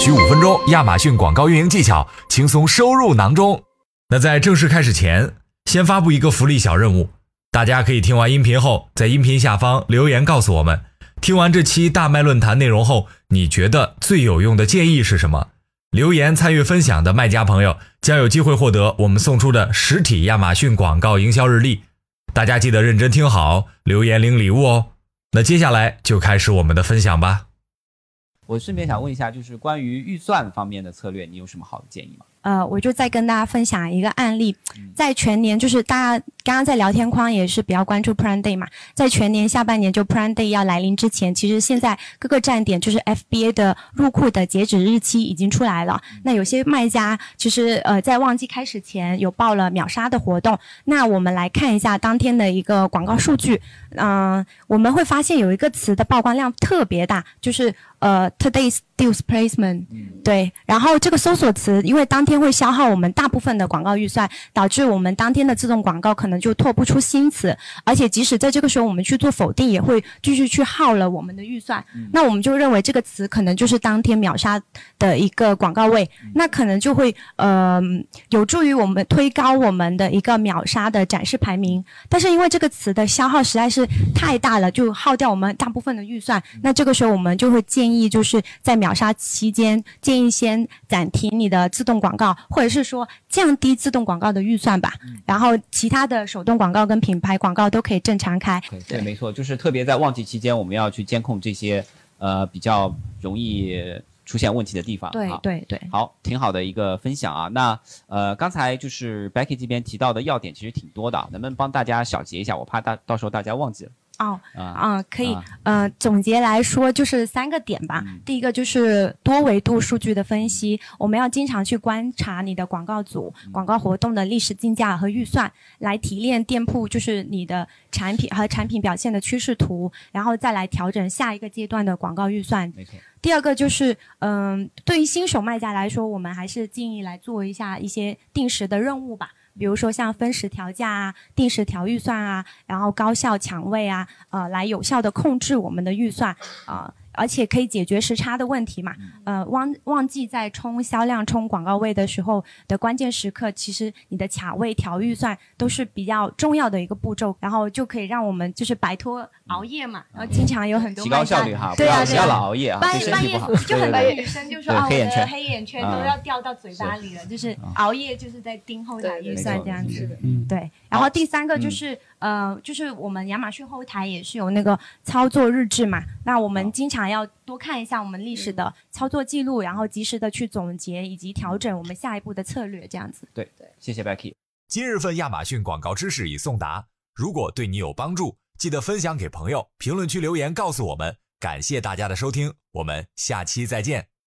需五分钟，亚马逊广告运营技巧轻松收入囊中。那在正式开始前，先发布一个福利小任务，大家可以听完音频后，在音频下方留言告诉我们，听完这期大麦论坛内容后，你觉得最有用的建议是什么？留言参与分享的卖家朋友将有机会获得我们送出的实体亚马逊广告营销日历。大家记得认真听好，留言领礼物哦。那接下来就开始我们的分享吧。我顺便想问一下，就是关于预算方面的策略，你有什么好的建议吗？呃，我就再跟大家分享一个案例，在全年就是大家刚刚在聊天框也是比较关注 Prime Day 嘛，在全年下半年就 Prime Day 要来临之前，其实现在各个站点就是 FBA 的入库的截止日期已经出来了。那有些卖家其实呃在旺季开始前有报了秒杀的活动，那我们来看一下当天的一个广告数据，嗯，我们会发现有一个词的曝光量特别大，就是呃 Today's Deals Placement，对，然后这个搜索词因为当天会消耗我们大部分的广告预算，导致我们当天的自动广告可能就拓不出新词，而且即使在这个时候我们去做否定，也会继续去耗了我们的预算。那我们就认为这个词可能就是当天秒杀的一个广告位，那可能就会呃有助于我们推高我们的一个秒杀的展示排名。但是因为这个词的消耗实在是太大了，就耗掉我们大部分的预算。那这个时候我们就会建议就是在秒杀期间，建议先暂停你的自动广告。或者是说降低自动广告的预算吧，然后其他的手动广告跟品牌广告都可以正常开。对，没错，就是特别在旺季期间，我们要去监控这些呃比较容易出现问题的地方。对对对，好，挺好的一个分享啊。那呃刚才就是 Becky 这边提到的要点其实挺多的，能不能帮大家小结一下？我怕大到时候大家忘记了。哦，啊，可以，呃，总结来说就是三个点吧。第一个就是多维度数据的分析，我们要经常去观察你的广告组、广告活动的历史竞价和预算，来提炼店铺就是你的产品和产品表现的趋势图，然后再来调整下一个阶段的广告预算。没错。第二个就是，嗯，对于新手卖家来说，我们还是建议来做一下一些定时的任务吧。比如说像分时调价啊、定时调预算啊，然后高效抢位啊，呃，来有效的控制我们的预算啊。而且可以解决时差的问题嘛？呃，旺旺季在冲销量、冲广告位的时候的关键时刻，其实你的卡位、调预算都是比较重要的一个步骤，然后就可以让我们就是摆脱熬夜嘛。然后经常有很多提高效率哈，对啊，不要老熬夜啊，半夜半夜就很多女生就说啊，我的黑眼圈都要掉到嘴巴里了，就是熬夜就是在盯后台预算这样子。嗯。对，然后第三个就是。呃，就是我们亚马逊后台也是有那个操作日志嘛，那我们经常要多看一下我们历史的操作记录，然后及时的去总结以及调整我们下一步的策略，这样子。对对，谢谢 Becky。今日份亚马逊广告知识已送达，如果对你有帮助，记得分享给朋友，评论区留言告诉我们。感谢大家的收听，我们下期再见。